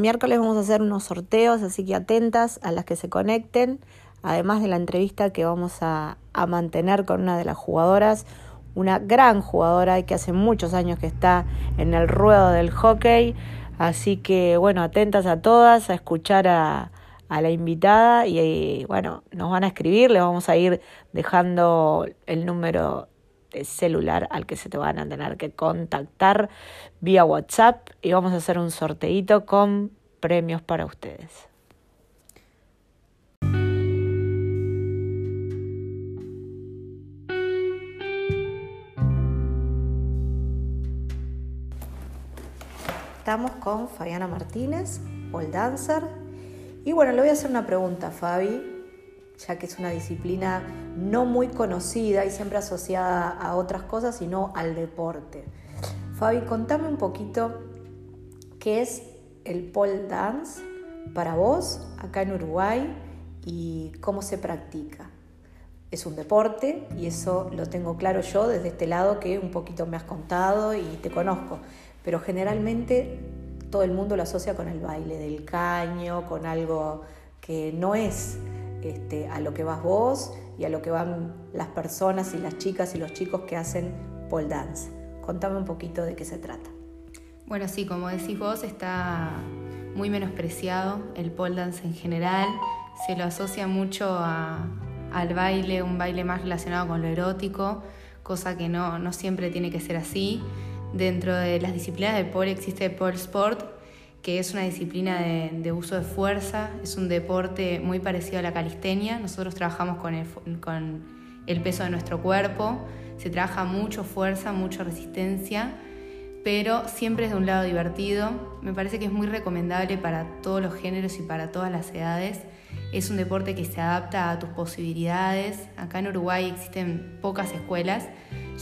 miércoles vamos a hacer unos sorteos, así que atentas a las que se conecten, además de la entrevista que vamos a, mantener con una de las jugadoras, una gran jugadora que hace muchos años que está en el ruedo del hockey. Así que bueno, atentas a todas, a escuchar a, la invitada y, bueno, nos van a escribir, le vamos a ir dejando el número celular al que se te van a tener que contactar vía WhatsApp y vamos a hacer un sorteito con premios para ustedes. Estamos con Fabiana Martínez, pole dancer. Y bueno, le voy a hacer una pregunta Fabi, ya que es una disciplina no muy conocida y siempre asociada a otras cosas, sino al deporte. Fabi, contame un poquito qué es el pole dance para vos acá en Uruguay y cómo se practica. Es un deporte y eso lo tengo claro yo desde este lado que un poquito me has contado y te conozco pero generalmente todo el mundo lo asocia con el baile del caño, con algo que no es este, a lo que vas vos y a lo que van las personas y las chicas y los chicos que hacen pole dance. Contame un poquito de qué se trata. Bueno, sí, como decís vos, está muy menospreciado el pole dance en general. Se lo asocia mucho al baile, un baile más relacionado con lo erótico, cosa que no, no siempre tiene que ser así. Dentro de las disciplinas de pole existe pole sport, que es una disciplina de, uso de fuerza, es un deporte muy parecido a la calistenia. Nosotros trabajamos con el, con el peso de nuestro cuerpo, se trabaja mucho fuerza, mucha resistencia, pero siempre es de un lado divertido. Me parece que es muy recomendable para todos los géneros y para todas las edades. Es un deporte que se adapta a tus posibilidades. Acá en Uruguay existen pocas escuelas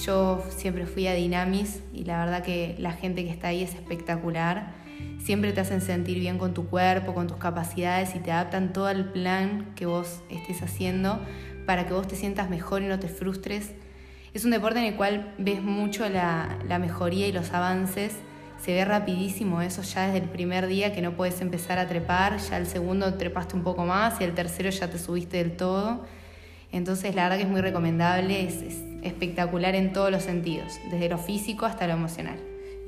yo siempre fui a Dinamis y la verdad que la gente que está ahí es espectacular. Siempre te hacen sentir bien con tu cuerpo, con tus capacidades y te adaptan todo el plan que vos estés haciendo para que vos te sientas mejor y no te frustres. Es un deporte en el cual ves mucho la, la mejoría y los avances. Se ve rapidísimo eso ya desde el primer día que no puedes empezar a trepar, ya el segundo trepaste un poco más y el tercero ya te subiste del todo. Entonces la verdad que es muy recomendable, es, espectacular en todos los sentidos, desde lo físico hasta lo emocional.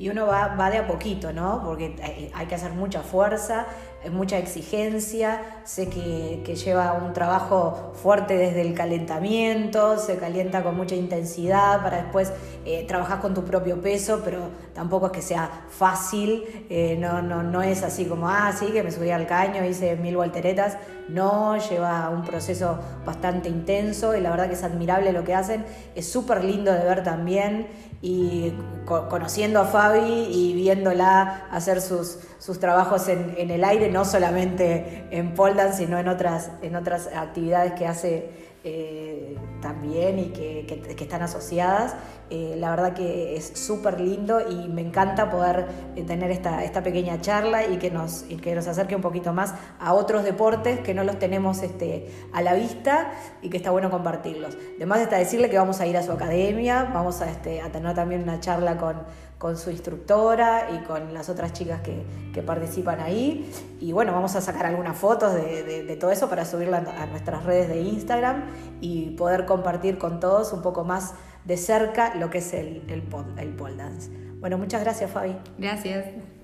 Y uno va, va de a poquito, ¿no? Porque hay que hacer mucha fuerza, mucha exigencia, sé que, lleva un trabajo fuerte desde el calentamiento, se calienta con mucha intensidad para después eh, trabajar con tu propio peso, pero tampoco es que sea fácil, eh, no, no, no es así como, ah, sí, que me subí al caño, hice mil volteretas, no, lleva un proceso bastante intenso y la verdad que es admirable lo que hacen, es súper lindo de ver también y conociendo a Y viéndola hacer sus, sus trabajos en, en, el aire, no solamente en pole sino en otras, en otras actividades que hace eh, también y que, que, están asociadas. Eh, la verdad que es súper lindo y me encanta poder eh, tener esta, esta pequeña charla y que, nos, y que nos acerque un poquito más a otros deportes que no los tenemos este, a la vista y que está bueno compartirlos. Además está decirle que vamos a ir a su academia, vamos a, este, a tener también una charla con, con su instructora y con las otras chicas que, que, participan ahí. Y bueno, vamos a sacar algunas fotos de, de, todo eso para subirla a nuestras redes de Instagram y poder compartir con todos un poco más de cerca lo que es el, el, el pole dance. Bueno, muchas gracias Fabi. Gracias.